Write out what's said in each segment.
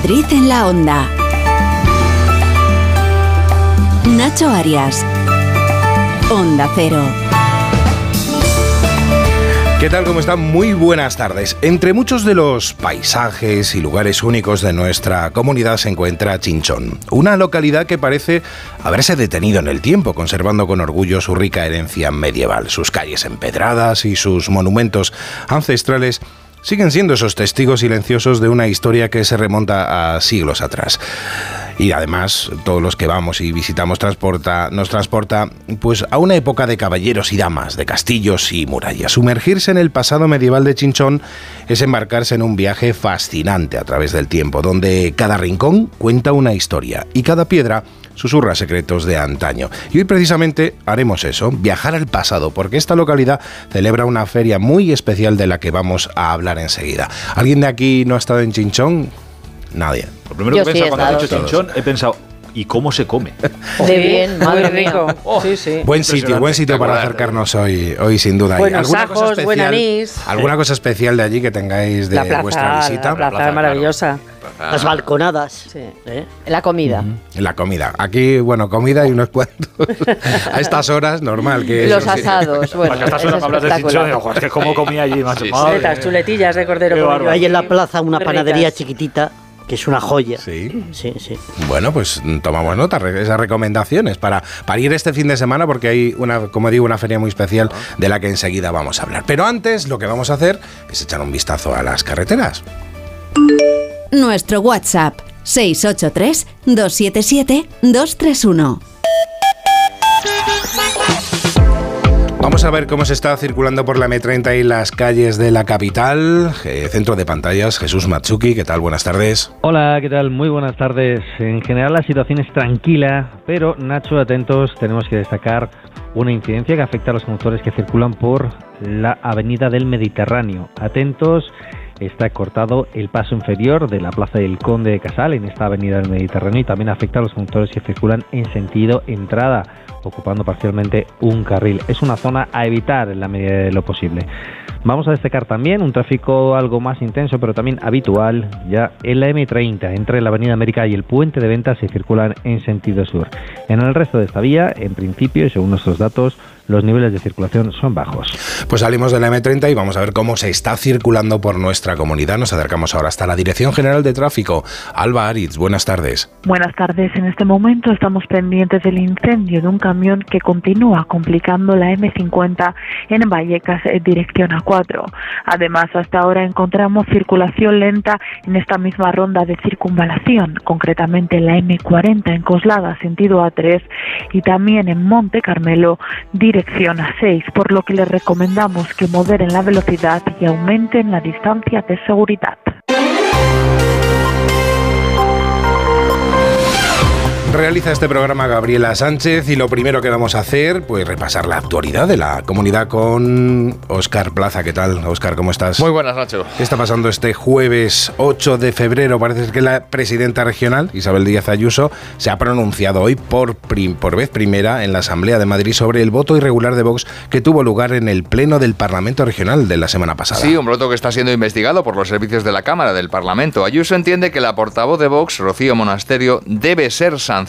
Madrid en la onda. Nacho Arias. Onda Cero. ¿Qué tal? ¿Cómo están? Muy buenas tardes. Entre muchos de los paisajes y lugares únicos de nuestra comunidad se encuentra Chinchón, una localidad que parece haberse detenido en el tiempo, conservando con orgullo su rica herencia medieval, sus calles empedradas y sus monumentos ancestrales siguen siendo esos testigos silenciosos de una historia que se remonta a siglos atrás. Y además, todos los que vamos y visitamos transporta, nos transporta pues a una época de caballeros y damas, de castillos y murallas. Sumergirse en el pasado medieval de Chinchón es embarcarse en un viaje fascinante a través del tiempo, donde cada rincón cuenta una historia y cada piedra susurra secretos de antaño. Y hoy precisamente haremos eso, viajar al pasado, porque esta localidad celebra una feria muy especial de la que vamos a hablar enseguida. ¿Alguien de aquí no ha estado en Chinchón? Nadie. Lo primero Yo que he sí pensado cuando he estado. dicho chinchón, he pensado, ¿y cómo se come? De bien, Muy madre mía. rico. Oh. sí, sí. Buen sitio, buen sitio para acercarnos hoy, hoy sin duda. ¿Y Buenos alguna cosa ajos, buen especial- anís. ¿Alguna cosa especial de allí que tengáis de la plaza, vuestra visita? La plaza, plaza, es maravillosa. Las balconadas. Sí. ¿eh? La comida. La comida. Aquí, bueno, comida y unos cuantos. a estas horas, normal. que Los eso sí. asados. Bueno, Porque estas horas hablas de chinchón, "Joder, es que cómo comía allí, macho. Sí, Madre Chuletas, mía". chuletillas de cordero. Hay en la plaza una panadería chiquitita que es una joya. Sí. Sí, sí. Bueno, pues mm, tomamos nota de esas recomendaciones para, para ir este fin de semana porque hay una, como digo, una feria muy especial de la que enseguida vamos a hablar. Pero antes lo que vamos a hacer es echar un vistazo a las carreteras. Nuestro WhatsApp 683 277 231. Vamos a ver cómo se está circulando por la M30 y las calles de la capital. Eh, centro de pantallas, Jesús Matsuki, ¿qué tal? Buenas tardes. Hola, ¿qué tal? Muy buenas tardes. En general la situación es tranquila, pero Nacho, atentos, tenemos que destacar una incidencia que afecta a los conductores que circulan por la avenida del Mediterráneo. Atentos, está cortado el paso inferior de la Plaza del Conde de Casal en esta avenida del Mediterráneo y también afecta a los conductores que circulan en sentido entrada, ocupando parcialmente un carril. Es una zona a evitar en la medida de lo posible. Vamos a destacar también un tráfico algo más intenso, pero también habitual, ya en la M30, entre la Avenida América y el Puente de Ventas se circulan en sentido sur. En el resto de esta vía, en principio, según nuestros datos, los niveles de circulación son bajos. Pues salimos de la M30 y vamos a ver cómo se está circulando por nuestra comunidad. Nos acercamos ahora hasta la Dirección General de Tráfico. Alba Aritz, buenas tardes. Buenas tardes. En este momento estamos pendientes del incendio de un camión que continúa complicando la M50 en Vallecas en dirección A4. Además, hasta ahora encontramos circulación lenta en esta misma ronda de circunvalación, concretamente en la M40 en Coslada sentido A3 y también en Monte Carmelo dirección A6, por lo que les recomendamos que moderen la velocidad y aumenten la distancia de seguridad. Realiza este programa Gabriela Sánchez y lo primero que vamos a hacer, pues repasar la actualidad de la comunidad con Óscar Plaza. ¿Qué tal, Óscar? ¿Cómo estás? Muy buenas, Nacho. ¿Qué está pasando este jueves 8 de febrero? Parece que la presidenta regional, Isabel Díaz Ayuso, se ha pronunciado hoy por, prim- por vez primera en la Asamblea de Madrid sobre el voto irregular de Vox que tuvo lugar en el Pleno del Parlamento Regional de la semana pasada. Sí, un voto que está siendo investigado por los servicios de la Cámara del Parlamento. Ayuso entiende que la portavoz de Vox, Rocío Monasterio, debe ser sancionada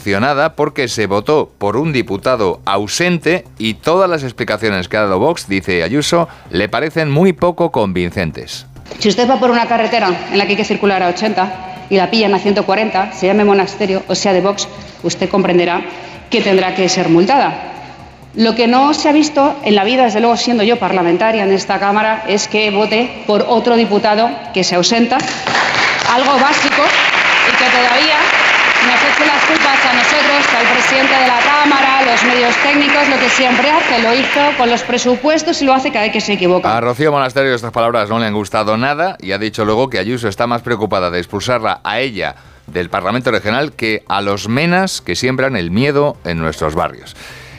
porque se votó por un diputado ausente y todas las explicaciones que ha dado Vox, dice Ayuso, le parecen muy poco convincentes. Si usted va por una carretera en la que hay que circular a 80 y la pillan a 140, se llame monasterio o sea de Vox, usted comprenderá que tendrá que ser multada. Lo que no se ha visto en la vida, desde luego siendo yo parlamentaria en esta Cámara, es que vote por otro diputado que se ausenta, algo básico y que todavía nos eche las culpas a nosotros, al presidente de la Cámara, a los medios técnicos, lo que siempre hace, lo hizo con los presupuestos y lo hace cada vez que se equivoca. A Rocío Monasterio estas palabras no le han gustado nada y ha dicho luego que Ayuso está más preocupada de expulsarla a ella del Parlamento Regional que a los menas que siembran el miedo en nuestros barrios.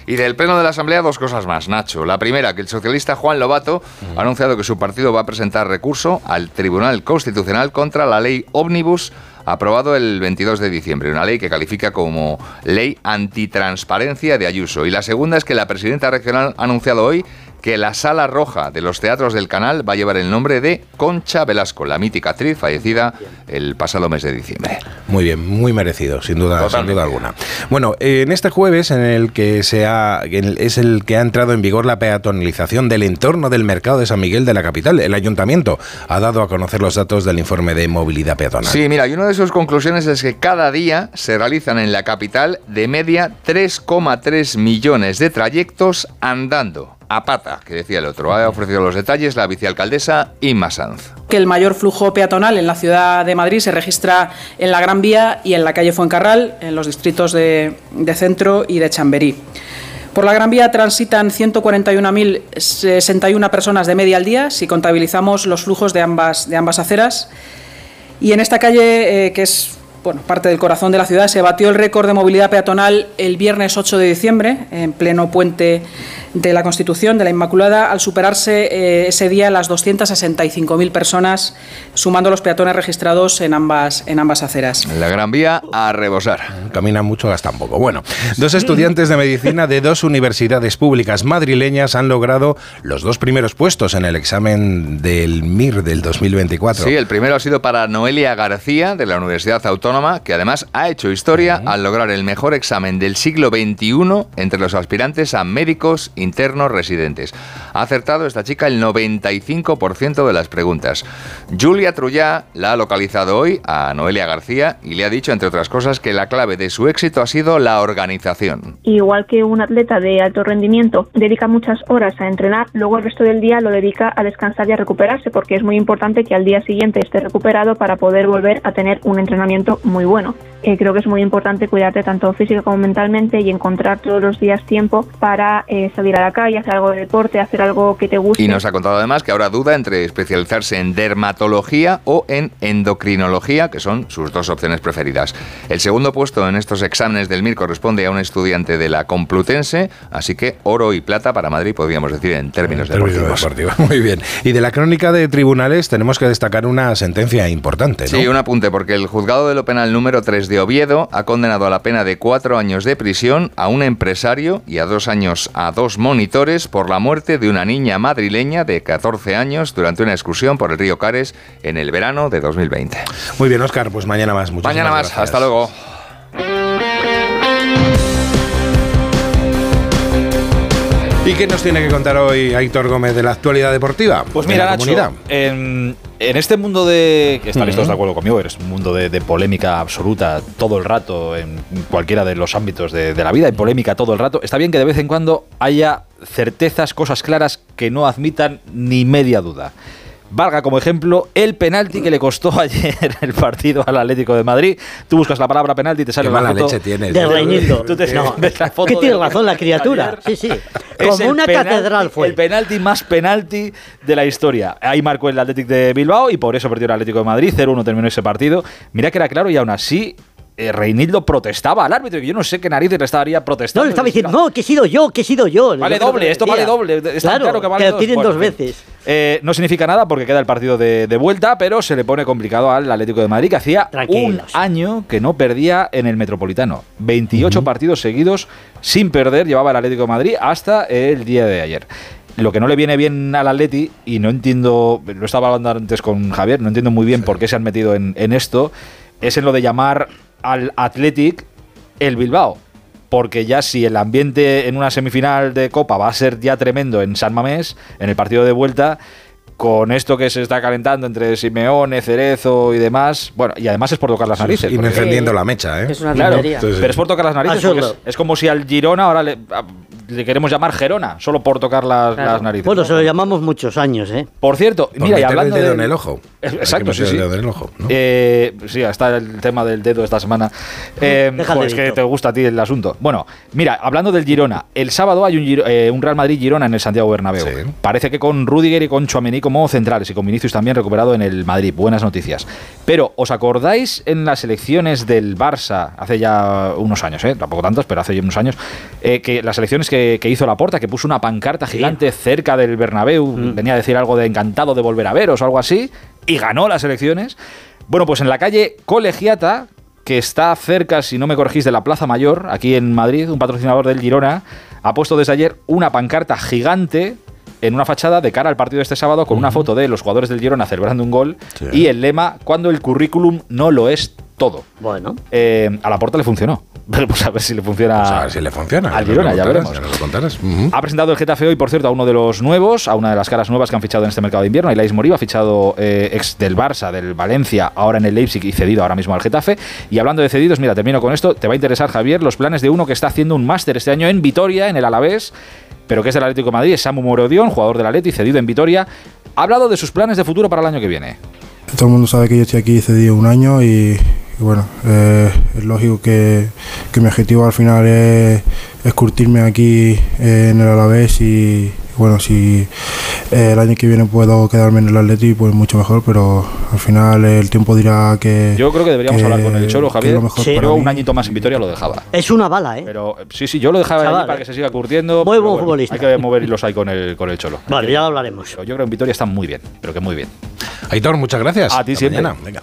Y del Pleno de la Asamblea dos cosas más, Nacho. La primera, que el socialista Juan Lobato ha anunciado que su partido va a presentar recurso al Tribunal Constitucional contra la ley Omnibus aprobado el 22 de diciembre, una ley que califica como ley antitransparencia de Ayuso. Y la segunda es que la presidenta regional ha anunciado hoy que la sala roja de los teatros del canal va a llevar el nombre de Concha Velasco, la mítica actriz fallecida el pasado mes de diciembre. Muy bien, muy merecido, sin duda, sin duda alguna. Bueno, en este jueves en el que se ha, es el que ha entrado en vigor la peatonalización del entorno del mercado de San Miguel de la capital, el ayuntamiento ha dado a conocer los datos del informe de movilidad peatonal. Sí, mira, y una de sus conclusiones es que cada día se realizan en la capital de media 3,3 millones de trayectos andando a pata, que decía el otro. Ha ofrecido los detalles la vicealcaldesa Inma Sanz. Que el mayor flujo peatonal en la ciudad de Madrid se registra en la Gran Vía y en la calle Fuencarral, en los distritos de, de Centro y de Chamberí. Por la Gran Vía transitan 141.061 personas de media al día, si contabilizamos los flujos de ambas, de ambas aceras. Y en esta calle, eh, que es bueno, parte del corazón de la ciudad, se batió el récord de movilidad peatonal el viernes 8 de diciembre, en pleno puente de la Constitución, de la Inmaculada, al superarse eh, ese día las 265.000 personas, sumando los peatones registrados en ambas, en ambas aceras. La Gran Vía a rebosar. Camina mucho, gasta poco. Bueno, dos estudiantes de medicina de dos universidades públicas madrileñas han logrado los dos primeros puestos en el examen del MIR del 2024. Sí, el primero ha sido para Noelia García, de la Universidad Autónoma, que además ha hecho historia al lograr el mejor examen del siglo XXI entre los aspirantes a médicos internos residentes. Ha acertado esta chica el 95% de las preguntas. Julia Trullá la ha localizado hoy a Noelia García y le ha dicho, entre otras cosas, que la clave de su éxito ha sido la organización. Igual que un atleta de alto rendimiento dedica muchas horas a entrenar, luego el resto del día lo dedica a descansar y a recuperarse, porque es muy importante que al día siguiente esté recuperado para poder volver a tener un entrenamiento muy bueno. Eh, creo que es muy importante cuidarte tanto física como mentalmente y encontrar todos los días tiempo para eh, salir a la calle, hacer algo de deporte, hacer algo que te guste. Y nos ha contado además que ahora duda entre especializarse en dermatología o en endocrinología, que son sus dos opciones preferidas. El segundo puesto en estos exámenes del MIR corresponde a un estudiante de la Complutense, así que oro y plata para Madrid, podríamos decir en términos En términos deportivos. deportivos. Muy bien. Y de la crónica de tribunales tenemos que destacar una sentencia importante, ¿no? Sí, un apunte, porque el juzgado de lo penal número 3 de Oviedo ha condenado a la pena de cuatro años de prisión a un empresario y a dos años a dos monitores por la muerte de una niña madrileña de 14 años durante una excursión por el río Cares en el verano de 2020. Muy bien, Oscar, pues mañana más. Muchísimas Mañana más, gracias. hasta luego. ¿Y qué nos tiene que contar hoy Aitor Gómez de la actualidad deportiva? Pues de mira, la Nacho, comunidad? en, en este mundo de. estaréis todos de Ujú. acuerdo conmigo, eres un mundo de, de polémica absoluta todo el rato, en cualquiera de los ámbitos de, de la vida, hay polémica todo el rato. Está bien que de vez en cuando haya certezas, cosas claras que no admitan ni media duda. Valga como ejemplo el penalti que le costó ayer el partido al Atlético de Madrid. Tú buscas la palabra penalti y te sale Qué una mala foto. leche tienes. De Reinildo. Tú te No, ves la foto que tiene razón la criatura. ayer. Sí, sí. Como una penalti- catedral fue. El penalti más penalti de la historia. Ahí marcó el Atlético de Bilbao y por eso perdió el Atlético de Madrid. 0-1 terminó ese partido. Mira que era claro y aún así eh, Reinildo protestaba al árbitro. y Yo no sé qué narices le estaría protestando. No, le estaba diciendo, no, que he sido yo, que he sido yo. Vale doble, esto vale doble. Está claro, claro que vale que Bueno, dos veces. Eh, no significa nada porque queda el partido de, de vuelta, pero se le pone complicado al Atlético de Madrid, que hacía un año que no perdía en el Metropolitano. 28 partidos seguidos sin perder llevaba el Atlético de Madrid hasta el día de ayer. Lo que no le viene bien al Atleti, y no entiendo, lo estaba hablando antes con Javier, no entiendo muy bien por qué se han metido en, en esto, es en lo de llamar al Athletic el Bilbao. Porque ya si el ambiente en una semifinal de Copa va a ser ya tremendo en San Mamés, en el partido de vuelta, con esto que se está calentando entre Simeone, Cerezo y demás, bueno, y además es por tocar las narices. Y porque- encendiendo la mecha, ¿eh? Es una Claro, pero es por tocar las narices. Porque es, es como si al Girona ahora le, a- le queremos llamar Gerona, solo por tocar las, Claro. las narices. Bueno, se lo llamamos muchos años, ¿eh? Por cierto, por mira, y hablando el dedo de- en el ojo. Es- Exacto, sí, sí. el dedo en el ojo, ¿no? Eh, sí, está el tema del dedo esta semana. Eh, pues que te gusta a ti el asunto. Bueno, mira, hablando del Girona, el sábado hay un, Giro- eh, un Real Madrid-Girona en el Santiago Bernabéu. Sí. Parece que con Rudiger y con Chouameni como centrales y con Vinicius también recuperado en el Madrid. Buenas noticias. Pero, ¿os acordáis en las elecciones del Barça hace ya unos años, eh? tampoco tantos, pero hace ya unos años, eh, que las elecciones que, que hizo Laporta, que puso una pancarta gigante cerca del Bernabéu, Mm. venía a decir algo de encantado de volver a veros o algo así, y ganó las elecciones. Bueno, pues en la calle Colegiata, que está cerca, si no me corregís, de la Plaza Mayor, aquí en Madrid, un patrocinador del Girona, ha puesto desde ayer una pancarta gigante en una fachada de cara al partido de este sábado con una foto de los jugadores del Girona celebrando un gol Sí. y el lema cuando el currículum no lo es todo. Bueno. Eh, a la porta le funcionó. Pues a ver si le funciona. Pues a ver si le funciona. Al Girona, ya veremos. ya nos lo contarás. Ujú. Ha presentado el Getafe hoy, por cierto, a uno de los nuevos, a una de las caras nuevas que han fichado en este mercado de invierno. Ilais Moriba ha fichado eh, ex del Barça, del Valencia, ahora en el Leipzig y cedido ahora mismo al Getafe. Y hablando de cedidos, mira, termino con esto. Te va a interesar, Javier, los planes de uno que está haciendo un máster este año en Vitoria, en el Alavés, pero que es del Atlético de Madrid, es Samu Morodión, jugador del Atleti, cedido en Vitoria. Ha hablado de sus planes de futuro para el año que viene. Todo el mundo sabe que yo estoy aquí cedido un año y, bueno, eh, es lógico que, que mi objetivo al final es, es curtirme aquí en el Alavés y bueno, si eh, el año que viene puedo quedarme en el Atleti, pues mucho mejor, pero al final el tiempo dirá que... Yo creo que deberíamos que- hablar con el Cholo, Javier. lo mejor Sí. Yo un añito más en Vitoria lo dejaba. Es una bala, ¿eh? Pero eh, sí, sí, yo lo dejaba Chaval, allí para eh. que se siga curtiendo. Muy buen futbolista. Hay que mover hilos ahí con el, con el Cholo. Vale, ya lo hablaremos. Pero yo creo que en Vitoria está muy bien, pero que muy bien. Aitor, muchas gracias. A ti Hasta siempre. mañana. Venga.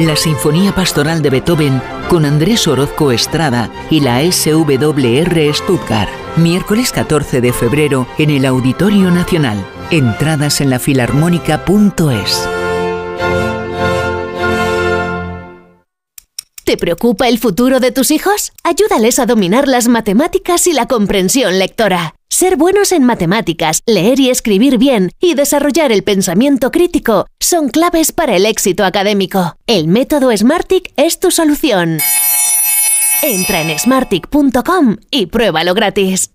La Sinfonía Pastoral de Beethoven con Andrés Orozco Estrada y la SWR Stuttgart. Miércoles 14 de febrero en el Auditorio Nacional. Entradas en la filarmónica.es. ¿Te preocupa el futuro de tus hijos? Ayúdales a dominar las matemáticas y la comprensión lectora. Ser buenos en matemáticas, leer y escribir bien y desarrollar el pensamiento crítico son claves para el éxito académico. El método Smartick es tu solución. Entra en smartick.com y pruébalo gratis.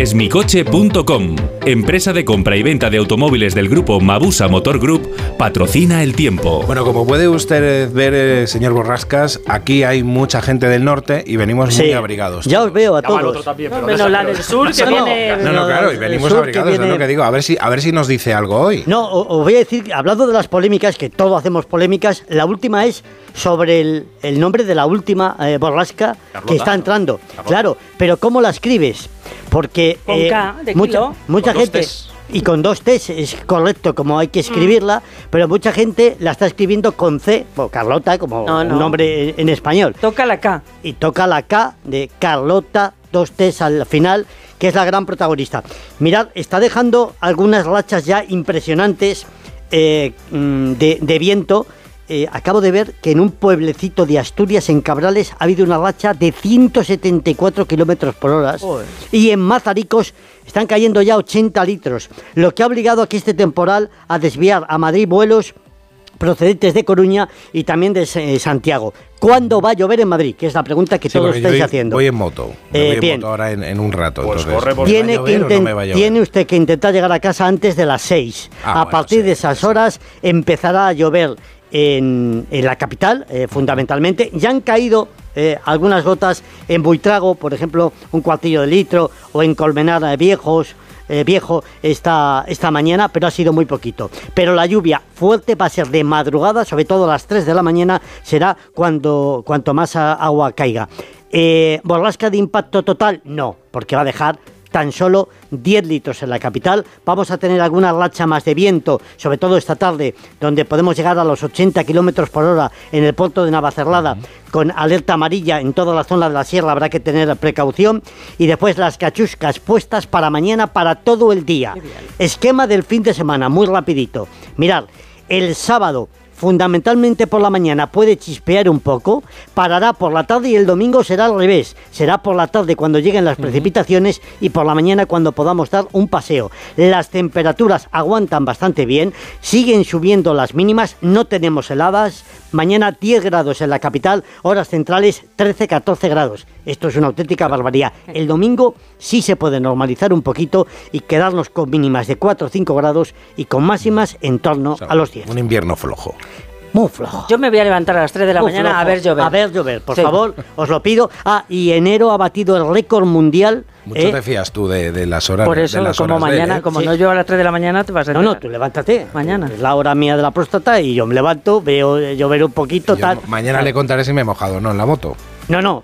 Esmicoche.com, empresa de compra y venta de automóviles del grupo Mabusa Motor Group, patrocina el tiempo. Bueno, como puede usted ver, eh, señor Borrascas, aquí hay mucha gente del norte y venimos muy abrigados. Ya os veo a todos. otro también, menos la del sur, que viene... No, no, claro, y venimos abrigados, es viene- lo que digo. A ver si, a ver si nos dice algo hoy. No, os voy a decir, hablando de las polémicas, que todos hacemos polémicas, la última es sobre el, el nombre de la última eh, borrasca que está entrando. Claro, pero ¿cómo la escribes? Porque Con eh, K, de mucha, kilo. mucha Con gente... Y con dos T's es correcto como hay que escribirla, pero mucha gente la está escribiendo con C, o Carlota, como No, no. un nombre en, en español. Toca la K. Y toca la K de Carlota, dos T's al final, que es la gran protagonista. Mirad, está dejando algunas rachas ya impresionantes eh, mm, de, de viento. Eh, acabo de ver que en un pueblecito de Asturias, en Cabrales, ha habido una racha de 174 kilómetros por hora. Y en Mazaricos están cayendo ya 80 litros, lo que ha obligado a que este temporal a desviar a Madrid vuelos procedentes de Coruña y también de eh, Santiago. ¿Cuándo va a llover en Madrid? Que es la pregunta que Sí, todos estáis voy- haciendo. Voy en moto. Me Eh, voy en moto ahora en, en un rato. Pues entonces, corre por- Tiene, ¿va a que no tiene usted que intentar llegar a casa antes de las 6. Ah, a bueno, partir sí, de esas horas empezará a llover en, la capital, eh, fundamentalmente. Ya han caído eh, algunas gotas en Buitrago, por ejemplo, un cuartillo de litro, o en Colmenar eh, Viejos, viejo esta, esta mañana, pero ha sido muy poquito. Pero la lluvia fuerte va a ser de madrugada, sobre todo a las 3 de la mañana, será cuando cuanto más agua caiga. ¿Borrasca de impacto total? No, porque va a dejar tan solo 10 litros en la capital. Vamos a tener alguna racha más de viento, sobre todo esta tarde, donde podemos llegar a los 80 kilómetros por hora en el puerto de Navacerrada, con alerta amarilla en toda la zona de la sierra, habrá que tener precaución. Y después las cachuscas puestas para mañana, para todo el día. Esquema del fin de semana, muy rapidito. Mirad, el sábado fundamentalmente por la mañana puede chispear un poco, parará por la tarde y el domingo será al revés. Será por la tarde cuando lleguen las precipitaciones y por la mañana cuando podamos dar un paseo. Las temperaturas aguantan bastante bien, siguen subiendo las mínimas, no tenemos heladas. Mañana 10 grados en la capital, horas centrales 13-14 grados. Esto es una auténtica barbaridad. El domingo sí se puede normalizar un poquito y quedarnos con mínimas de 4 o 5 grados y con máximas en torno a los 10. Un invierno flojo. Muy flojo. Yo me voy a levantar a las 3 de la Muy mañana a ver llover. A ver llover, por Sí. favor, os lo pido. Ah, y enero ha batido el récord mundial. Mucho ¿eh? te fías tú de, de las horas Por de eso, las como horas de él, mañana, ¿eh? como no yo a las 3 de la mañana, te vas a No, no, tú levántate. Mañana. Es la hora mía de la próstata y yo me levanto, veo eh, llover un poquito, Yo tal. mañana le contaré si me he mojado, no, en la moto. No, no.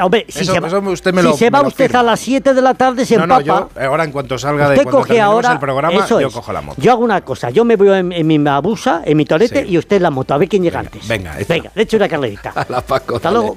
Hombre, si Eso- se va, eso usted me si lo- se me va lo usted firma. a las 7 de la tarde, se no, no, empapa. yo ahora en cuanto salga de Usted cuando coge ahora el programa, yo es. cojo la moto. Yo hago una cosa, yo me voy en, en mi mabusa, en mi torete y usted en la moto, a ver quién llega antes. Venga, venga, le echo una carrerita. la Paco. Hasta luego.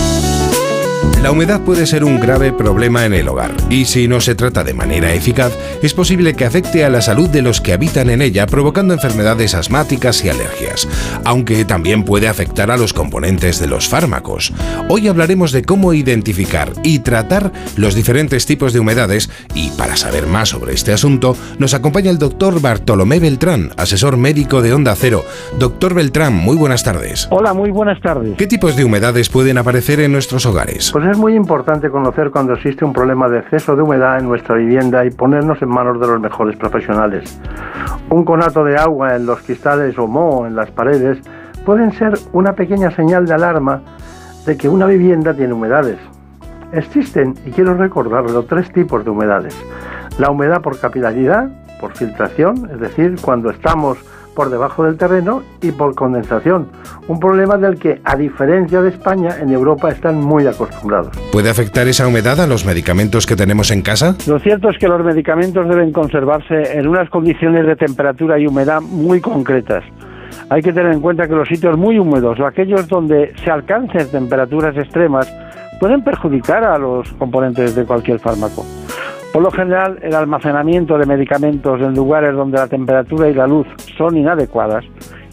La humedad puede ser un grave problema en el hogar y si no se trata de manera eficaz, es posible que afecte a la salud de los que habitan en ella, provocando enfermedades asmáticas y alergias, aunque también puede afectar a los componentes de los fármacos. Hoy hablaremos de cómo identificar y tratar los diferentes tipos de humedades y para saber más sobre este asunto, nos acompaña el doctor Bartolomé Beltrán, asesor médico de Onda Cero. Doctor Beltrán, muy buenas tardes. Hola, muy buenas tardes. ¿Qué tipos de humedades pueden aparecer en nuestros hogares? Pues es muy importante conocer cuando existe un problema de exceso de humedad en nuestra vivienda y ponernos en manos de los mejores profesionales. Un conato de agua en los cristales o moho en las paredes pueden ser una pequeña señal de alarma de que una vivienda tiene humedades. Existen, y quiero recordarlo, tres tipos de humedades. La humedad por capilaridad, por filtración, es decir, cuando estamos por debajo del terreno y por condensación, un problema del que, a diferencia de España, en Europa están muy acostumbrados. ¿Puede afectar esa humedad a los medicamentos que tenemos en casa? Lo cierto es que los medicamentos deben conservarse en unas condiciones de temperatura y humedad muy concretas. Hay que tener en cuenta que los sitios muy húmedos o aquellos donde se alcancen temperaturas extremas pueden perjudicar a los componentes de cualquier fármaco. Por lo general, el almacenamiento de medicamentos en lugares donde la temperatura y la luz son inadecuadas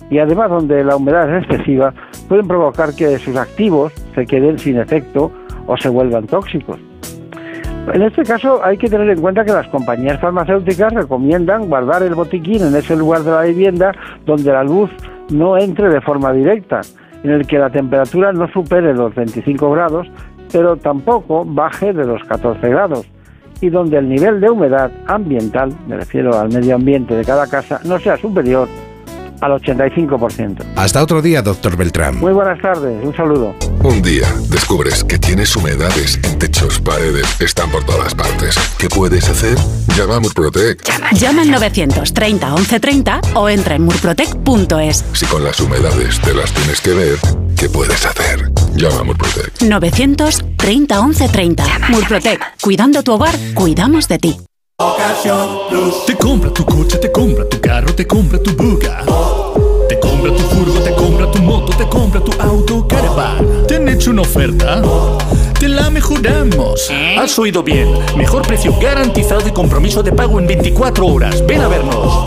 y además donde la humedad es excesiva pueden provocar que sus activos se queden sin efecto o se vuelvan tóxicos. En este caso hay que tener en cuenta que las compañías farmacéuticas recomiendan guardar el botiquín en ese lugar de la vivienda donde la luz no entre de forma directa, en el que la temperatura no supere los 25 grados, pero tampoco baje de los 14 grados y donde el nivel de humedad ambiental, me refiero al medio ambiente de cada casa, no sea superior al 85%. Hasta otro día, doctor Beltrán. Muy buenas tardes, un saludo. Un día descubres que tienes humedades en techos, paredes, están por todas partes. ¿Qué puedes hacer? Llama a Murprotec. Llama al 930 1130 o entra en murprotec.es. Si con las humedades te las tienes que ver, ¿qué puedes hacer? Llama a Murprotec. 930 11 30. Murprotec. Cuidando tu hogar, cuidamos de ti. Te compra tu coche, te compra tu carro, te compra tu buga. Te compra tu furgo, te compra tu moto, te compra tu auto, caravan. ¿Te han hecho una oferta? Te la mejoramos. Has oído bien. Mejor precio garantizado y compromiso de pago en 24 horas. Ven a vernos.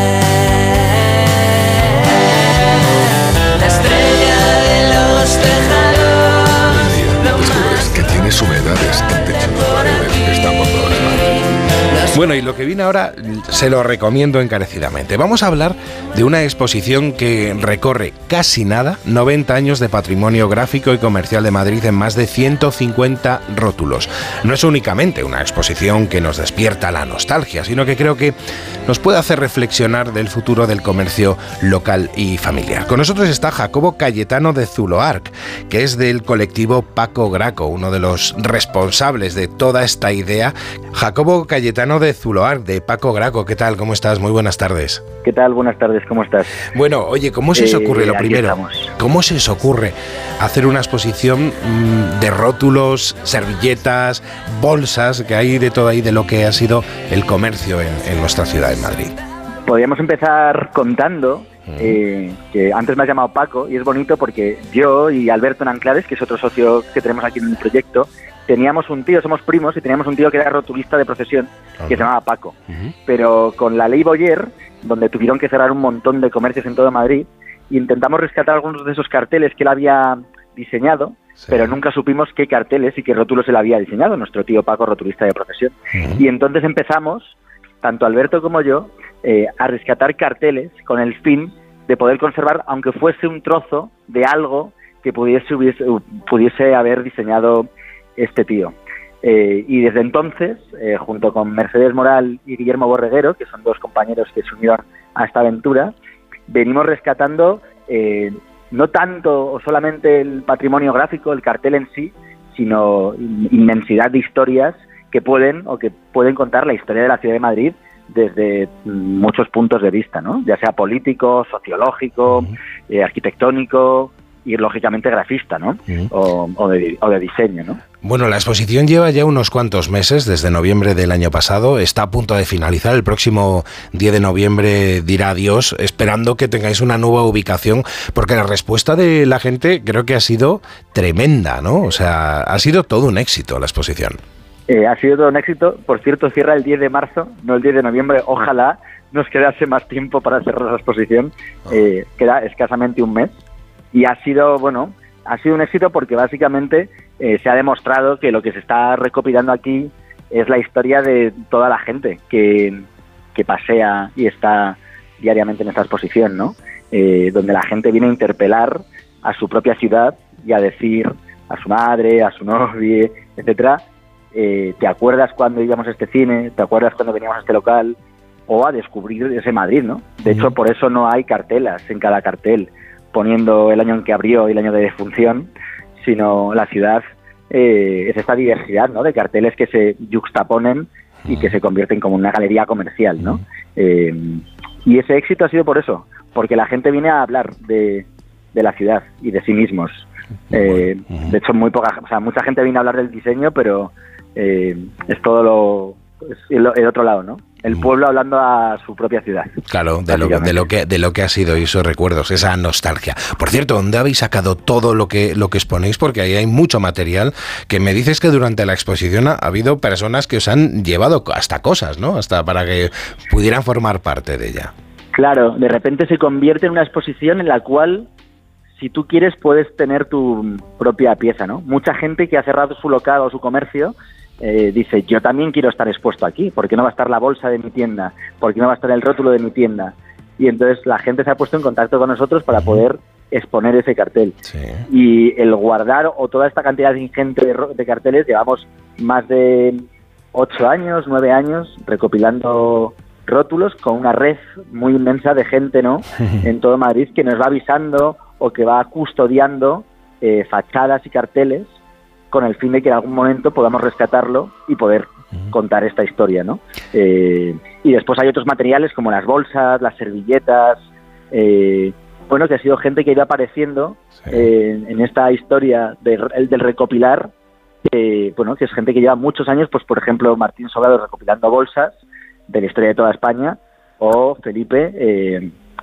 Bueno, y lo que viene ahora se lo recomiendo encarecidamente. Vamos a hablar de una exposición que recorre casi nada 90 años de patrimonio gráfico y comercial de Madrid en más de 150 rótulos. No es únicamente una exposición que nos despierta la nostalgia, sino que creo que nos puede hacer reflexionar del futuro del comercio local y familiar. Con nosotros está Jacobo Cayetano de Zuloarc, que es del colectivo Paco Graco, uno de los responsables de toda esta idea. Jacobo Cayetano de Zuloarc, de Paco Graco, ¿qué tal? ¿Cómo estás? Muy buenas tardes. ¿Qué tal? Buenas tardes, ¿cómo estás? Bueno, oye, ¿cómo se os Eh, ocurre lo primero? estamos. ¿Cómo se os ocurre hacer una exposición mm, de rótulos, servilletas, bolsas, que hay de todo ahí de lo que ha sido el comercio en, en nuestra ciudad de Madrid? Podríamos empezar contando eh, que antes me has llamado Paco y es bonito porque yo y Alberto Nanclares, que es otro socio que tenemos aquí en el proyecto, teníamos un tío, somos primos y teníamos un tío que era rotulista de procesión que se llamaba Paco. Pero con la ley Boyer, donde tuvieron que cerrar un montón de comercios en todo Madrid, intentamos rescatar algunos de esos carteles que él había diseñado, pero nunca supimos qué carteles y qué rótulos él había diseñado, nuestro tío Paco, rotulista de procesión. Y entonces empezamos, tanto Alberto como yo, eh, a rescatar carteles con el fin de poder conservar, aunque fuese un trozo de algo que pudiese, hubiese- pudiese haber diseñado este tío. Eh, y desde entonces, eh, junto con Mercedes Moral y Guillermo Borreguero, que son dos compañeros que se unieron a esta aventura, venimos rescatando eh, no tanto o solamente el patrimonio gráfico, el cartel en sí, sino in- inmensidad de historias que pueden o que pueden contar la historia de la ciudad de Madrid desde mm, muchos puntos de vista, ¿no? ya sea político, sociológico, eh, arquitectónico y lógicamente grafista, ¿no? o, o de, o de diseño, ¿no? Bueno, la exposición lleva ya unos cuantos meses, desde noviembre del año pasado, está a punto de finalizar, el próximo 10 de noviembre dirá adiós, esperando que tengáis una nueva ubicación, porque la respuesta de la gente creo que ha sido tremenda, ¿no? O sea, ha sido todo un éxito la exposición. Eh, ha sido todo un éxito. Por cierto, cierra el 10 de marzo, no el 10 de noviembre. Ojalá nos quedase más tiempo para cerrar la exposición. Eh, queda escasamente un mes. Y ha sido, bueno, ha sido un éxito porque básicamente eh, se ha demostrado que lo que se está recopilando aquí es la historia de toda la gente que, que pasea y está diariamente en esta exposición, ¿no? Eh, donde la gente viene a interpelar a su propia ciudad y a decir a su madre, a su novia, etcétera, eh, ¿te acuerdas cuando íbamos a este cine? ¿Te acuerdas cuando veníamos a este local? O a descubrir ese Madrid, ¿no? De hecho, por eso no hay cartelas en cada cartel poniendo el año en que abrió y el año de defunción, sino la ciudad eh, es esta diversidad, ¿no? De carteles que se yuxtaponen y que se convierten como una galería comercial, ¿no? Eh, y ese éxito ha sido por eso, porque la gente viene a hablar de, de la ciudad y de sí mismos. Eh, de hecho, muy poca, o sea, mucha gente viene a hablar del diseño, pero eh, es todo lo, es el, el otro lado, ¿no? El pueblo hablando a su propia ciudad. Claro, de lo, de lo que de lo que ha sido y esos recuerdos, esa nostalgia. Por cierto, ¿dónde habéis sacado todo lo que lo que exponéis? Porque ahí hay mucho material que me dices que durante la exposición ha habido personas que os han llevado hasta cosas, ¿no? Hasta para que pudieran formar parte de ella. Claro, de repente se convierte en una exposición en la cual, si tú quieres, puedes tener tu propia pieza, ¿no? Mucha gente que ha cerrado su local o su comercio eh, dice, yo también quiero estar expuesto aquí, ¿por qué no va a estar la bolsa de mi tienda? ¿Por qué no va a estar el rótulo de mi tienda? Y entonces la gente se ha puesto en contacto con nosotros para poder exponer ese cartel. Y el guardar o toda esta cantidad ingente de, de carteles, llevamos más de ocho años, nueve años recopilando rótulos con una red muy inmensa de gente, ¿no? en todo Madrid que nos va avisando o que va custodiando eh, fachadas y carteles con el fin de que en algún momento podamos rescatarlo y poder contar esta historia, ¿no? Eh, y después hay otros materiales como las bolsas, las servilletas, eh, bueno, que ha sido gente que ha ido apareciendo eh, en esta historia de- del recopilar, eh, bueno, que es gente que lleva muchos años, pues por ejemplo Martín Sobrado recopilando bolsas de la historia de toda España o Felipe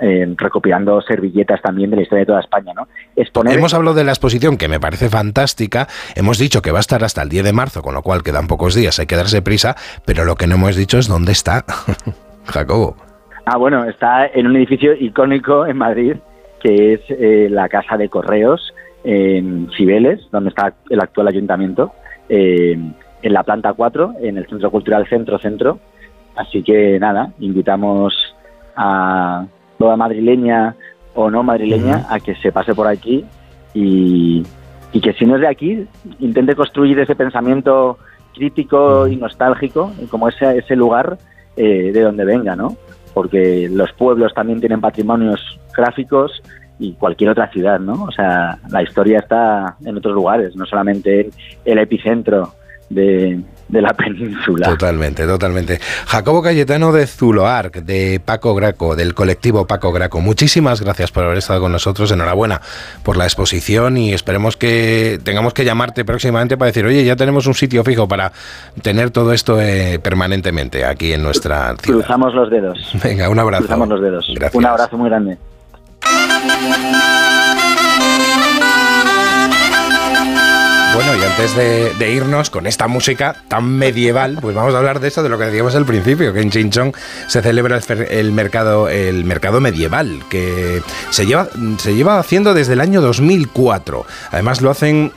eh, recopilando servilletas también de la historia de toda España, ¿no? Exponer Hemos hablado de la exposición que me parece fantástica. Hemos dicho que va a estar hasta el 10 de marzo, con lo cual quedan pocos días, hay que darse prisa, pero lo que no hemos dicho es dónde está. Jacobo. Ah, bueno, está en un edificio icónico en Madrid, que es eh, la Casa de Correos en Cibeles, donde está el actual ayuntamiento, eh, en la planta 4, en el Centro Cultural Centro Centro. Así que nada, invitamos a toda madrileña o no madrileña a que se pase por aquí y, y que si no es de aquí, intente construir ese pensamiento crítico y nostálgico, como ese, ese lugar eh, de donde venga, ¿no? Porque los pueblos también tienen patrimonios gráficos y cualquier otra ciudad, ¿no? O sea, la historia está en otros lugares, no solamente en el epicentro de, de la península. Totalmente, totalmente. Jacobo Cayetano de Zuloarc, de Paco Graco, del colectivo Paco Graco. Muchísimas gracias por haber estado con nosotros. Enhorabuena por la exposición y esperemos que tengamos que llamarte próximamente para decir, oye, ya tenemos un sitio fijo para tener todo esto eh, permanentemente aquí en nuestra ciudad. Cruzamos los dedos. Venga, un abrazo. Cruzamos los dedos. Gracias. Un abrazo muy grande. Bueno, y antes de, irnos con esta música tan medieval, pues vamos a hablar de eso, de lo que decíamos al principio, que en Chinchón se celebra el, el mercado, el mercado medieval, que se lleva, se lleva haciendo desde el año 2004. Además lo hacen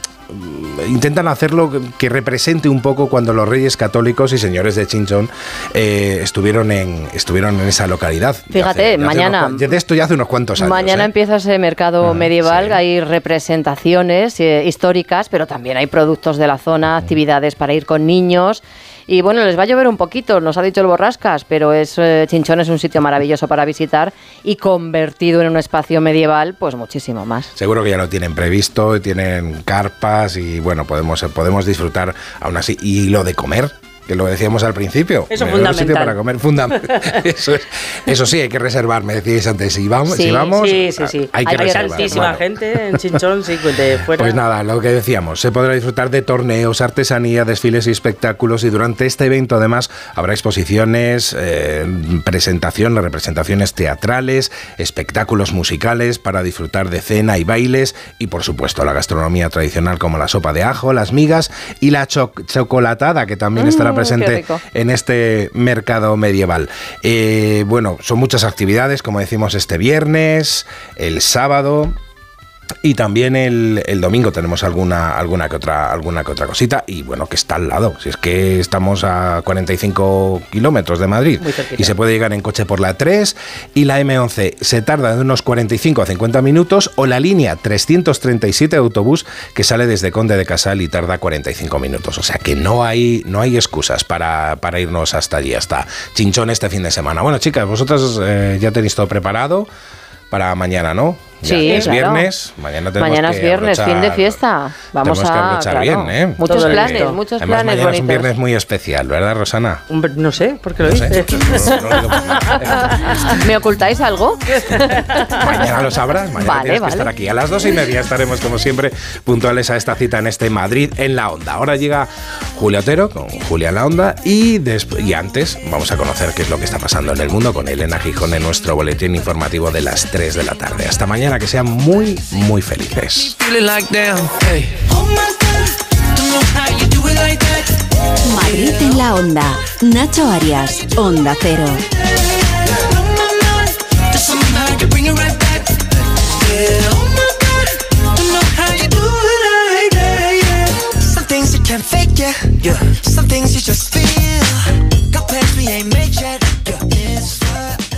intentan hacerlo que- represente un poco cuando los reyes católicos y señores de Chinchón eh, estuvieron en estuvieron en esa localidad. Fíjate, hace- mañana- unos de esto ya hace unos cuantos años. Mañana ¿eh? empieza ese mercado medieval, hay representaciones eh, históricas, pero también hay productos de la zona, actividades para ir con niños. Y bueno, les va a llover un poquito, nos ha dicho el Borrascas, pero es, eh, Chinchón es un sitio maravilloso para visitar y convertido en un espacio medieval, pues muchísimo más. Seguro que ya lo tienen previsto, tienen carpas y bueno, podemos, podemos disfrutar aún así. Y lo de comer, que lo decíamos al principio. Eso me da un sitio fundamental. para comer, fundamental. eso, es- eso sí, hay que reservar, me decíais antes. Si vamos, Sí, si vamos sí, sí, hay que reservar. tantísima Bueno, gente en Chinchón, sí, de fuera. Pues nada, lo que decíamos, se podrá disfrutar de torneos, artesanía, desfiles y espectáculos y durante este evento además habrá exposiciones, eh, presentaciones, representaciones teatrales, espectáculos musicales para disfrutar de cena y bailes y por supuesto la gastronomía tradicional como la sopa de ajo, las migas y la cho- chocolatada que también estará Mm, presente en este mercado medieval. Eh, bueno, son muchas actividades, como decimos, este viernes, el sábado. Y también el, el domingo tenemos alguna, alguna, que otra, alguna que otra cosita. Y bueno, que está al lado. Si es que estamos a 45 kilómetros de Madrid. Y se puede llegar en coche por la 3. Y la M11 se tarda de unos 45 a 50 minutos. O la línea 337 de autobús que sale desde Conde de Casal y tarda 45 minutos. O sea que no hay, no hay excusas para, para irnos hasta allí, hasta Chinchón este fin de semana. Bueno, chicas, vosotras eh, ya tenéis todo preparado para mañana, ¿no? Ya Sí, es claro. viernes, mañana tenemos Mañana que es viernes, fin de fiesta. Vamos tenemos que a abrochar claro, bien, ¿eh? muchos Todo planes, muchos Además, planes mañana es un viernes muy especial, ¿verdad, Rosana? No sé, ¿por qué lo No dices? ¿Me ocultáis algo? Mañana lo sabrás, mañana Vale, tienes que vale. estar aquí. A las dos y media estaremos, como siempre, puntuales a esta cita en este Madrid en la Onda. Ahora llega Julio Otero con Julia en la Onda y, y antes vamos a conocer qué es lo que está pasando en el mundo con Elena Gijón en nuestro boletín informativo de las 3 de la tarde. Hasta mañana, mañana, que sean muy, muy felices. Madrid en la onda. Nacho Arias, Onda Cero.